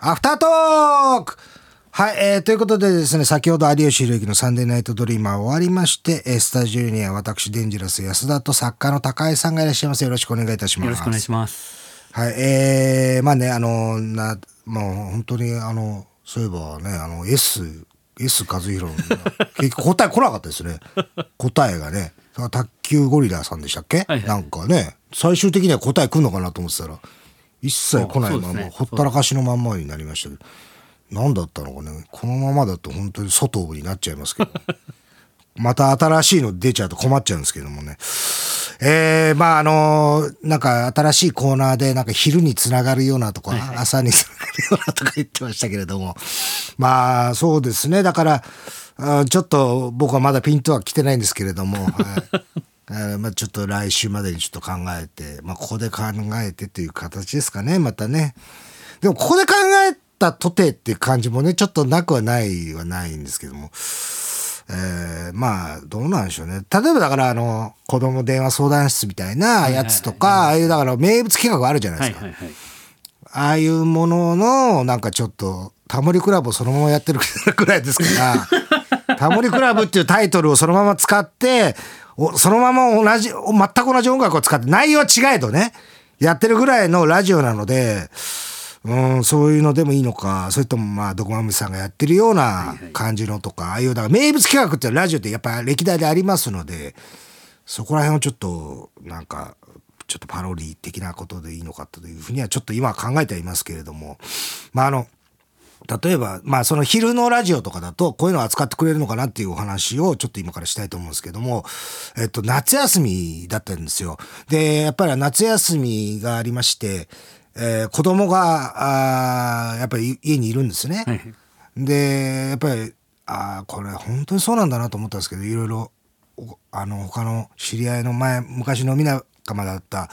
アフタートークはい、えー、ということでですね、先ほど有吉弘行のサンデーナイトドリーマー終わりまして、えースタジオには私、デンジャラス安田と作家の高井さんがいらっしゃいます。よろしくお願いいたします。よろしくお願いします。はい、えー、まあね、あの、な、もう本当に、あの、そういえばね、あの、S、S 和弘の、結局答え来なかったですね。答えがね。卓球ゴリラさんでしたっけ、はいはいなんかね、最終的には答え来るのかなと思ってたら、一切来ないまま、ねほったらかしのまんまになりましたけど、何だったのかね、このままだと本当に外になっちゃいますけど。また新しいの出ちゃうと困っちゃうんですけどもね。えー、まああのなんか新しいコーナーでなんか昼につながるようなとか、朝につながるようなとか言ってましたけれども。まあそうですね。だから、あちょっと僕はまだピンとは来てないんですけれども、はいえー まあ、ちょっと来週までにちょっと考えて、まあ、ここで考えてという形ですかね、またね。でも、ここで考えたとてっていう感じもね、ちょっとなくはないはないんですけども。えーまあ、どうなんでしょうね。例えばだから、あの、子供電話相談室みたいなやつとか、ああいう、だから名物企画あるじゃないですか。はいはいはい。ああいうものの、なんかちょっと、タモリクラブをそのままやってるくらいですから、タモリクラブっていうタイトルをそのまま使って、おそのまま同じ、全く同じ音楽を使って、内容は違えどね、やってるぐらいのラジオなので、うん、そういうのでもいいのか、それともまあ、ドクマムシさんがやってるような感じのとか、ああいう、だから名物企画ってラジオってやっぱ歴代でありますので、そこら辺をちょっと、なんか、ちょっとパロディ的なことでいいのかというふうにはちょっと今は考えてはいますけれども、まああの、例えば、まあその昼のラジオとかだとこういうのを扱ってくれるのかなっていうお話をちょっと今からしたいと思うんですけども、えっと、夏休みだったんですよ。で、やっぱり夏休みがありまして、えー子供が、あーやっぱり家にいるんですね。はいで、やっぱり、ああ、これ本当にそうなんだなと思ったんですけど、いろいろ、おあの、他の知り合いの前、昔のみ仲間だった、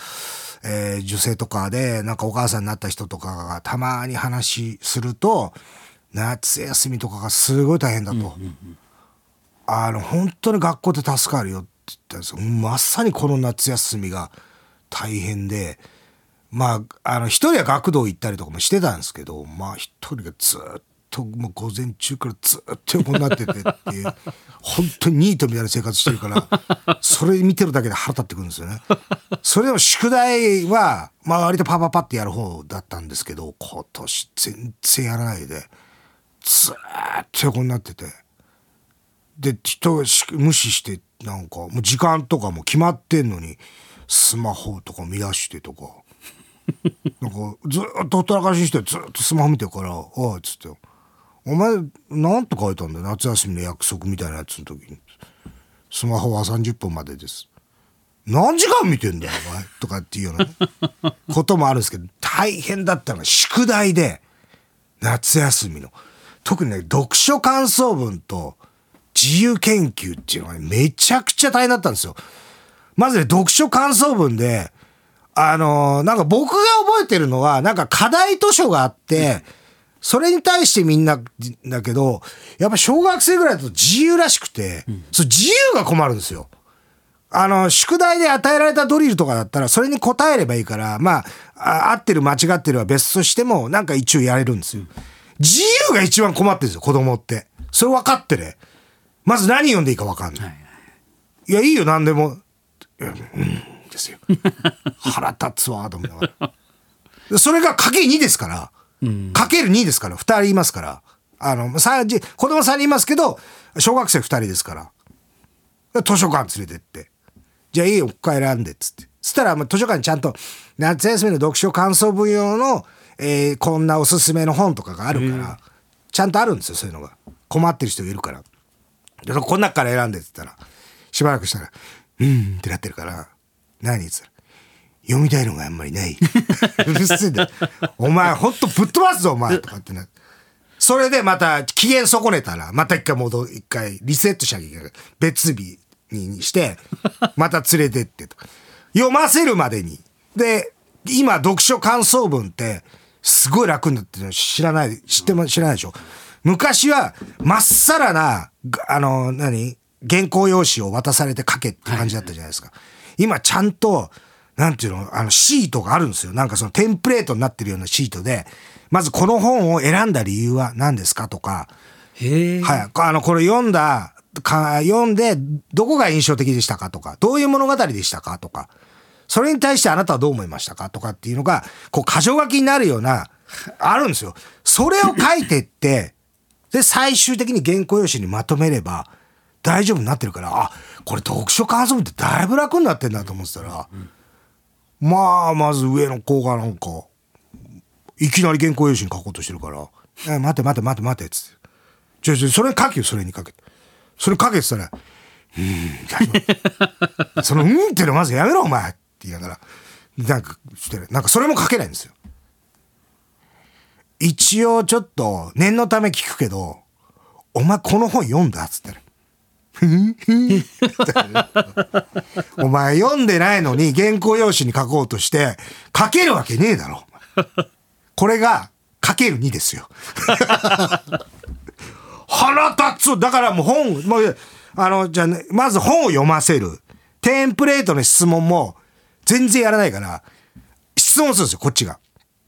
えー女性とかで、なんかお母さんになった人とかがたまに話すると、夏休みとかがすごい大変だと。あの、本当に学校で助かるよって言ったんですよ。まさにこの夏休みが大変で、まあ、あの、一人は学童行ったりとかもしてたんですけど、まあ、一人がずっと、もう午前中からずっと横になっててっていう、本当にニートみたいな生活してるから、それ見てるだけで腹立ってくるんですよね。それでも宿題は、まあ、割とパパパってやる方だったんですけど、今年全然やらないで、ずっと横になってて。で人がし無視してなんかもう時間とかも決まってんのにスマホとか見出してとかなんかずっとほったらかしにしてずっとスマホ見てるから「おい」っつって「お前なんて書いたんだよ。夏休みの約束みたいなやつの時に。スマホは30分までです」何時間見てんだよお前。とかっていうような、こともあるんですけど大変だったのが宿題で夏休みの。特にね読書感想文と自由研究っていうのがねめちゃくちゃ大変だったんですよ。まずね読書感想文であのーなんか僕が覚えてるのはなんか課題図書があって、それに対してみんなだけどやっぱ小学生ぐらいだと自由らしくて、そう自由が困るんですよ。あの、宿題で与えられたドリルとかだったら、それに答えればいいから、まあ、あ合ってる間違ってるは別としても、なんか一応やれるんですよ。自由が一番困ってるんですよ、子供って。それ分かってね。まず何読んでいいか分かんない。いや、いいよ、何でも。うん、ですよ。腹立つわ、と思いながら。でそれがかけ2ですから、かける2ですから、2人いますから。あの、さじ子供3人いますけど、小学生2人ですから。図書館連れてって。じゃあいいよ、ここ選んでっつって。そしたら、まあ図書館にちゃんと夏休みの読書感想文用の、えーこんなおすすめの本とかがあるから、ちゃんとあるんですよ、そういうのが。困ってる人がいるから。で、そこの中から選んでって言ったら、しばらくしたら、うーんってなってるから、何っつったら、読みたいのがあんまりない。うるせえ。お前、ほんとぶっ飛ばすぞ、お前とかってな。それでまた機嫌損ねたら、また一回戻、一回リセットしなきゃいけない。別日にして、また連れてってと。読ませるまでに。で、今、読書感想文って、すごい楽になってるの知らない、知っても知らないでしょ。昔は、まっさらな、があの、何原稿用紙を渡されて書けって感じだったじゃないですか。今、ちゃんと、なんていうの、あの、シートがあるんですよ。なんかそのテンプレートになってるようなシートで、まずこの本を選んだ理由は何ですかとか、へえ。はい。あの、これ読んだ、か読んで、どこが印象的でしたかとか、どういう物語でしたかとか、それに対してあなたはどう思いましたかとかっていうのが、こう、箇条書きになるような、あるんですよ。それを書いてって、で、最終的に原稿用紙にまとめれば、大丈夫になってるから、あ、これ読書感想文ってだいぶ楽になってんだと思ってたら、まあ、まず上の子がなんか、いきなり原稿用紙に書こうとしてるから、え、待て待て待て待て、つって。ちょちょ、それ書けよ、それに書け。それ書けって言ったら、うーん、その、うんってのまずやめろ、お前って言いながら、なんか、してなんかそれも書けないんですよ。一応ちょっと、念のため聞くけど、お前この本読んだっつったら、お前読んでないのに原稿用紙に書こうとして、書けるわけねえだろ。これが、書ける2ですよ。腹立つだからもう本、もう、あの、じゃあね、まず本を読ませる。テンプレートの質問も全然やらないから、質問するんですよ、こっちが。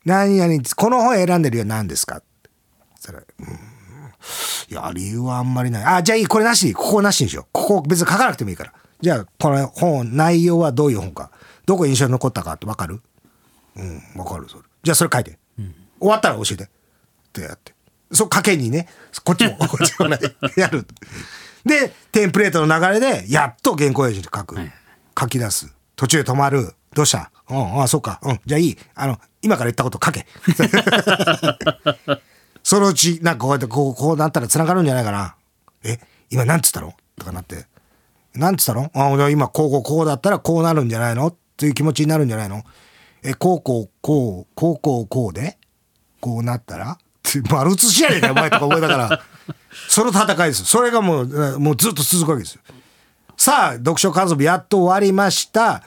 何々、この本選んでるよ何ですかそれ、うん。いや、理由はあんまりない。あ、じゃあいい、これなし、ここなしにしよう。ここ別に書かなくてもいいから。じゃあ、この本、内容はどういう本か。どこ印象に残ったかってわかる？うん、わかる、それ。じゃあそれ書いて。終わったら教えて。ってやって。そう、賭けにね、こっちも、こっちもね、やる。で、テンプレートの流れで、やっと原稿用紙で書く。書き出す。途中で止まる。どうした？うん、あ、そうか。うん、じゃあいい。あの、今から言ったこと書け。そのうち、なんかこうやって、こう、こうなったら繋がるんじゃないかな。え今なんつったの？とかなって。なんつったの？あ、じゃあ今、こう、こう、こうだったらこうなるんじゃないの？っていう気持ちになるんじゃないの？え、こう、こう、こう、こう、こう、こうでこうなったら？って丸写しやねん、お前とか思いながら。その戦いです。それがもう、もうずっと続くわけですよ。さあ、読書家族やっと終わりました。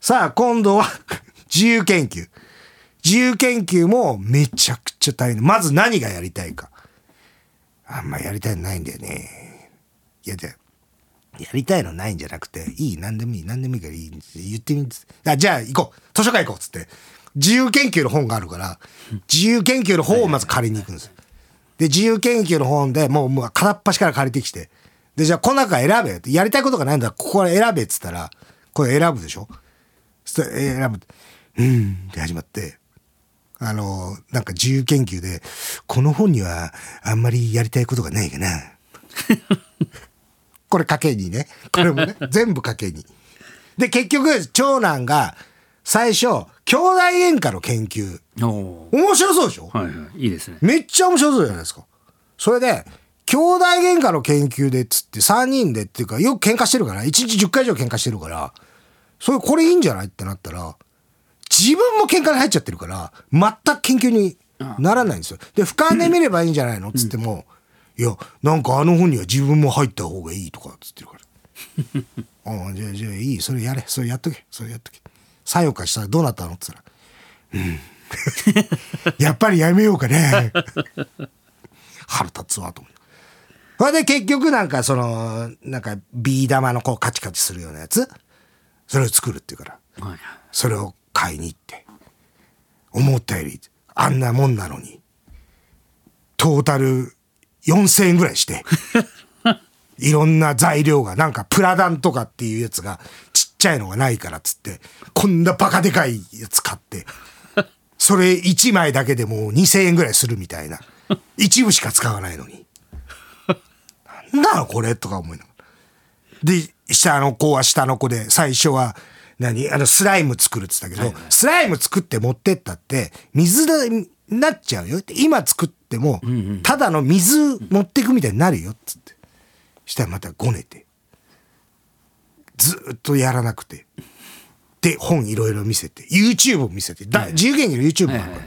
さあ、今度は 自由研究。自由研究もめちゃくちゃ大変。まず何がやりたいか。あんまやりたいのないんだよね。いや、じゃやりたいのないんじゃなくて、いい、何でもいい、何でもいいからいい。言ってみるあ、じゃあ行こう。図書館行こう。つって。自由研究の本があるから、自由研究の本をまず借りに行くんですよ。で、自由研究の本でもう、もう片っ端から借りてきて。で、じゃあ、この中選べ。やりたいことがないんだここから選べっつったら、これ選ぶでしょ？選ぶ。うんって始まって、あの、なんか自由研究で、この本にはあんまりやりたいことがないかな。これ賭けにね。これもね、全部賭けに。で、結局、長男が、最初、兄弟喧嘩の研究。面白そうでしょ？はいはい。いいですね。めっちゃ面白そうじゃないですか。それで、兄弟喧嘩の研究でっつって3人でっていうか、よく喧嘩してるから、1日10回以上喧嘩してるから、それこれいいんじゃない？ってなったら、自分も喧嘩に入っちゃってるから、全く研究にならないんですよ。で、俯瞰で見ればいいんじゃないの？っつっても、いや、なんかあの本には自分も入った方がいいとかっつってるから。ああ、じゃあ、じゃあいい、それやれ、それやっとけ、それやっとけ。作用化したらどうなったの？って言ったら、うん。やっぱりやめようかね。腹立つわと思う。それで結局なんかその、なんかビー玉のこうカチカチするようなやつそれを作るっていうから。それを買いに行って、思ったよりあんなもんなのに、トータル4000円ぐらいして、いろんな材料が、なんかプラダンとかっていうやつがちっちゃいのがないからっつって、こんなバカでかいやつ買って、それ1枚だけでもう2000円ぐらいするみたいな。一部しか使わないのに。なんだろこれとか思いながら。で、下の子は下の子で、最初は、何？あの、スライム作るって言ったけど、スライム作って持ってったって、水になっちゃうよって。今作っても、ただの水持ってくみたいになるよっつって。したらまたごねて。ずーっとやらなくて。で、本いろいろ見せて、YouTube を見せて、だ自由研究の YouTube もあるから。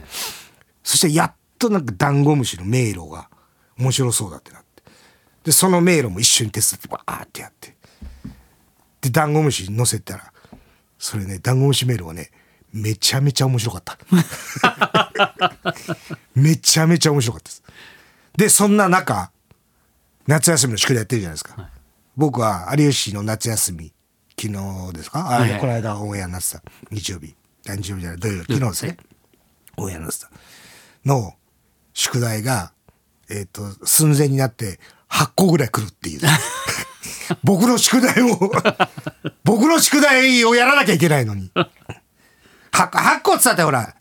そしてやっとなんかダンゴムシの迷路が面白そうだってなって。で、その迷路も一緒に手伝ってバーってやって。で、ダンゴムシ乗せたら、それね、ダンゴムシ迷路はね、めちゃめちゃ面白かった。めちゃめちゃ面白かったです。で、そんな中、夏休みの宿題やってるじゃないですか。僕は有吉の夏休み、昨日ですか？あ、はいはいこの間オンエアになってた。日曜日。あ日曜日じゃない、土曜日。昨日ですね。オンエアになってた。の、宿題が、えっ、と、寸前になって8個ぐらい来るっていう。僕の宿題を、僕の宿題をやらなきゃいけないのに。8, 8個っつったってほら、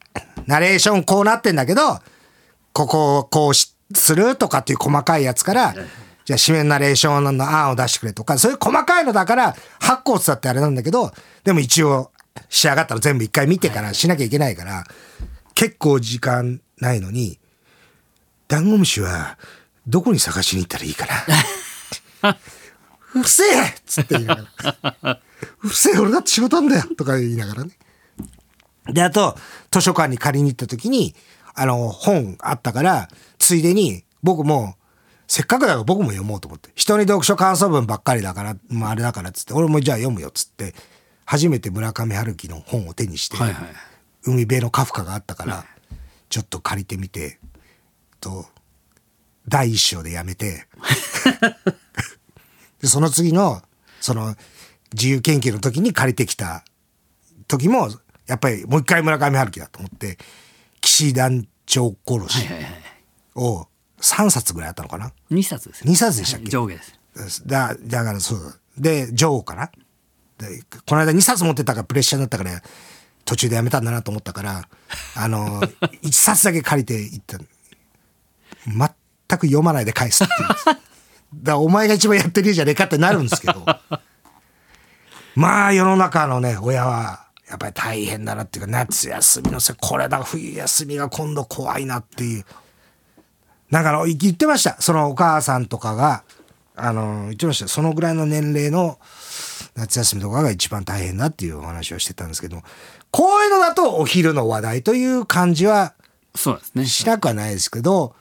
ナレーションこうなってんだけど、ここをこうしするとかっていう細かいやつから、じゃあ、締めナレーションの案を出してくれとか、そういう細かいのだから、8個っつったってあれなんだけど、でも一応、仕上がったら全部一回見てからしなきゃいけないから、結構時間ないのに、ダンゴムシはどこに探しに行ったらいいかな。うるせえっつって言いながら。うるせえ俺だって仕事なんだよとか言いながらね。で、あと、図書館に借りに行った時に、あの、本あったから、ついでに僕も、せっかくだから僕も読もうと思って。人に読書感想文ばっかりだから、まああれだからっつって、俺もじゃあ読むよっつって、初めて村上春樹の本を手にして、はいはい。海辺のカフカがあったから、ちょっと借りてみて、と、第一章でやめて、でその次の、その、自由研究の時に借りてきた時も、やっぱりもう一回村上春樹だと思って、騎士団長殺し。を3冊ぐらいあったのかな。2冊ですね。2冊でしたっけ？上下です。だだからそうだ。で女王かな。でこの間2冊持ってたからプレッシャーだったから途中でやめたんだなと思ったから あの1冊だけ借りていった。全く読まないで返すっていうだお前が一番やってるじゃねえかってなるんですけど。まあ世の中のね親はやっぱり大変だなっていうか夏休みのせいこれだ冬休みが今度怖いなっていう。だから言ってました。そのお母さんとかがあの言ってました。そのぐらいの年齢の夏休みとかが一番大変だっていうお話をしてたんですけどこういうのだとお昼の話題という感じはそうですね。しなくはないですけど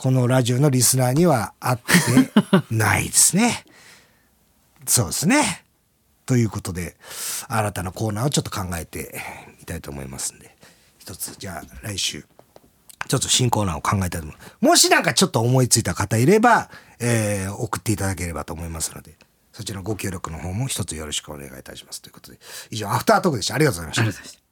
このラジオのリスナーにはあってないですね。そうですね。ということで新たなコーナーをちょっと考えてみたいと思いますんで一つじゃあ来週ちょっと新コーナーを考えたいと思う。もしなんかちょっと思いついた方いれば、えー送っていただければと思いますので、そちらのご協力の方も一つよろしくお願いいたします。ということで、以上、アフタートークで。したありがとうございました。